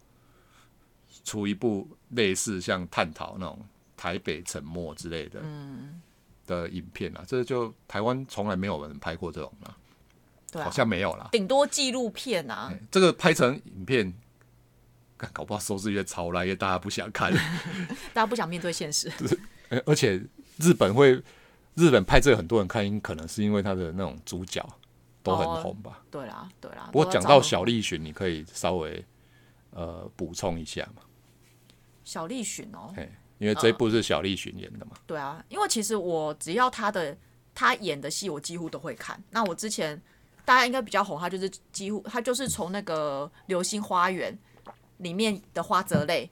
S2: 出一部类似像探讨那种台北沉没之类的，
S1: 嗯
S2: 的影片啊，这就台湾从来没有人拍过这种啊，
S1: 对啊
S2: 好，像没有啦。
S1: 顶多纪录片啊。
S2: 哎这个拍成影片，干搞不好收视越超烂，因为大家不想看。
S1: 大家不想面对现实，
S2: 呃而且日本会，日本拍这个很多人看，可能是因为他的那种主角都很红吧。
S1: 对啦，对啦。
S2: 不过讲到小栗旬，你可以稍微呃补充一下嘛，
S1: 小栗旬哦，
S2: 嘿，因为这部是小栗旬演的嘛。
S1: 对啊，因为其实我只要他的他演的戏，我几乎都会看。那我之前大家应该比较红，他就是几乎他就是从那个《流星花园》里面的花泽类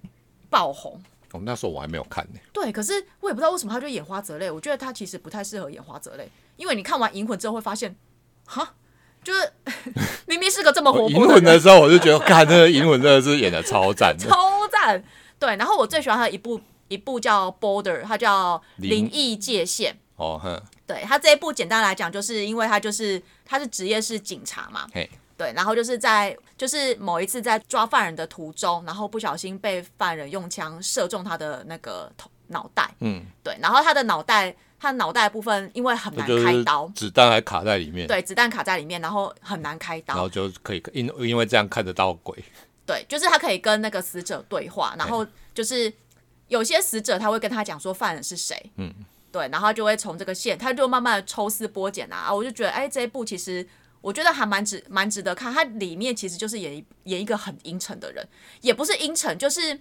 S1: 爆红。
S2: 哦，那时候我还没有看呢、
S1: 对，可是我也不知道为什么他就演花泽类，我觉得他其实不太适合演花泽类，因为你看完《银魂》之后会发现，哈，就是 明明是个这么活
S2: 银
S1: 泼银，
S2: 魂的时候，我就觉得，看那个银魂真的是演的超赞。
S1: 超赞。对，然后我最喜欢他的一部一部叫《Border》，它叫《
S2: 灵
S1: 灵异界限》。
S2: 哦哼，
S1: 对他这一部简单来讲，就是因为他就是他是职业是警察嘛，
S2: 嘿，
S1: 对，然后就是在就是某一次在抓犯人的途中，然后不小心被犯人用枪射中他的那个头脑袋，
S2: 嗯，
S1: 对，然后他的脑袋他脑袋的部分因为很难
S2: 就是
S1: 开刀，
S2: 子弹还卡在里面，
S1: 对，子弹卡在里面，然后很难开刀
S2: 然后，就可以因因为这样看得到鬼。
S1: 对，就是他可以跟那个死者对话，然后就是有些死者他会跟他讲说犯人是谁，嗯，对，然后就会从这个线，他就慢慢的抽丝剥茧啊，啊我就觉得哎这一部其实我觉得还蛮值蛮值得看，它里面其实就是演一演一个很阴沉的人，也不是阴沉，就是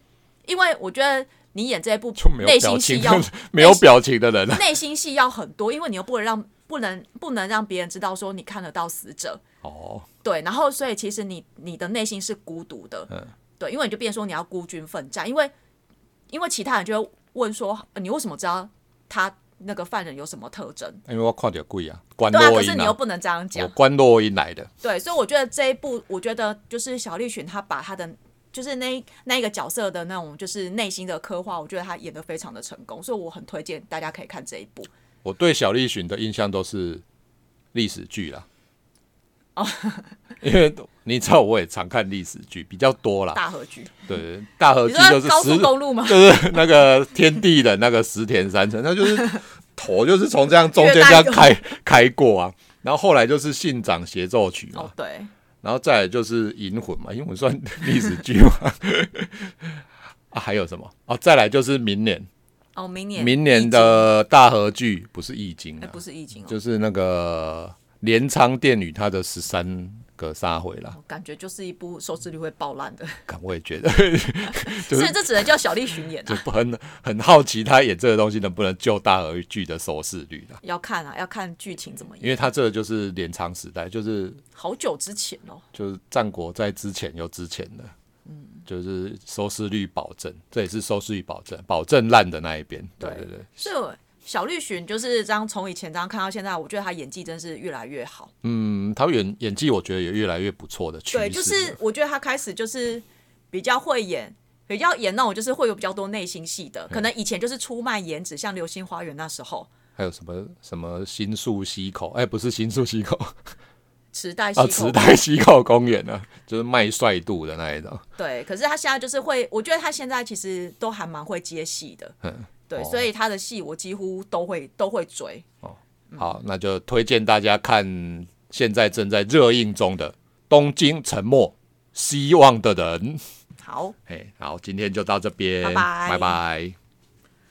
S1: 因为我觉得你演这一部 内心戏要
S2: 没有表情的人啊，
S1: 内心戏要很多，因为你又不能让不能不能让别人知道说你看得到死者，
S2: 哦，
S1: 对，然后所以其实你你的内心是孤独的，
S2: 嗯。
S1: 对，因为你就变成说你要孤军奋战，因为因为其他人就会问说、呃你为什么知道他那个犯人有什么特征？
S2: 因为我看到鬼啊，关洛音啊，
S1: 可是你又不能这样
S2: 我
S1: 讲，
S2: 关洛音来的，
S1: 对，所以我觉得这一部，我觉得就是小栗旬他把他的就是那那一个角色的那种就是内心的刻画，我觉得他演的非常的成功，所以我很推荐大家可以看这一部。
S2: 我对小栗旬的印象都是历史剧啦。哦，因为你知道我也常看历史剧，比较多啦。
S1: 大合剧，
S2: 对，大河
S1: 你
S2: 剧就是
S1: 说高速
S2: 石
S1: 公路吗？
S2: 就是那个天地的那个石田三成，那就是头就是从这样中间这样
S1: 越
S2: 开开过啊，然后后来就是信长协奏曲嘛，
S1: 哦，对，
S2: 然后再来就是银魂嘛，银魂算历史剧嘛，啊还有什么？哦，再来就是明年。
S1: 哦，明年。
S2: 明年的大河剧不是易经
S1: 哎
S2: 啊，
S1: 不是易经哦，
S2: 就是那个镰仓殿女她的十三个杀回啦，
S1: 感觉就是一部收视率会爆烂的，
S2: 看我也觉得。就
S1: 所以这只能叫小丽巡演
S2: 就
S1: 啊。
S2: 很很好奇他演这个东西能不能救大而剧的收视率啦。
S1: 要看啊，要看剧情怎么演。
S2: 因为他这个就是镰仓时代，就是
S1: 好久之前哦，
S2: 就是战国在之前又之前的，嗯，就是收视率保证，这也是收视率保证，保证烂的那一边，对
S1: 对。
S2: 对对，
S1: 所以我小绿旬就是这样，从以前这样看到现在，我觉得他演技真是越来越好。
S2: 嗯，他演演技我觉得也越来越不错的趋势，
S1: 对，就是我觉得他开始就是比较会演，比较演那种就是会有比较多内心戏的，可能以前就是出卖颜值，像《流星花园》那时候，
S2: 还有什么什么新宿西口，哎、不是新宿西口
S1: 池袋 西
S2: 啊，
S1: 口
S2: 池袋西口公园啊，就是卖帅度的那一种，
S1: 对，可是他现在就是会，我觉得他现在其实都还蛮会接戏的，对，
S2: 哦
S1: 所以他的戏我几乎都会都会追。
S2: 好，那就推荐大家看现在正在热映中的《东京沉默》，希望的人。
S1: 好。
S2: 哎，好，今天就到这边，
S1: 拜拜
S2: 拜拜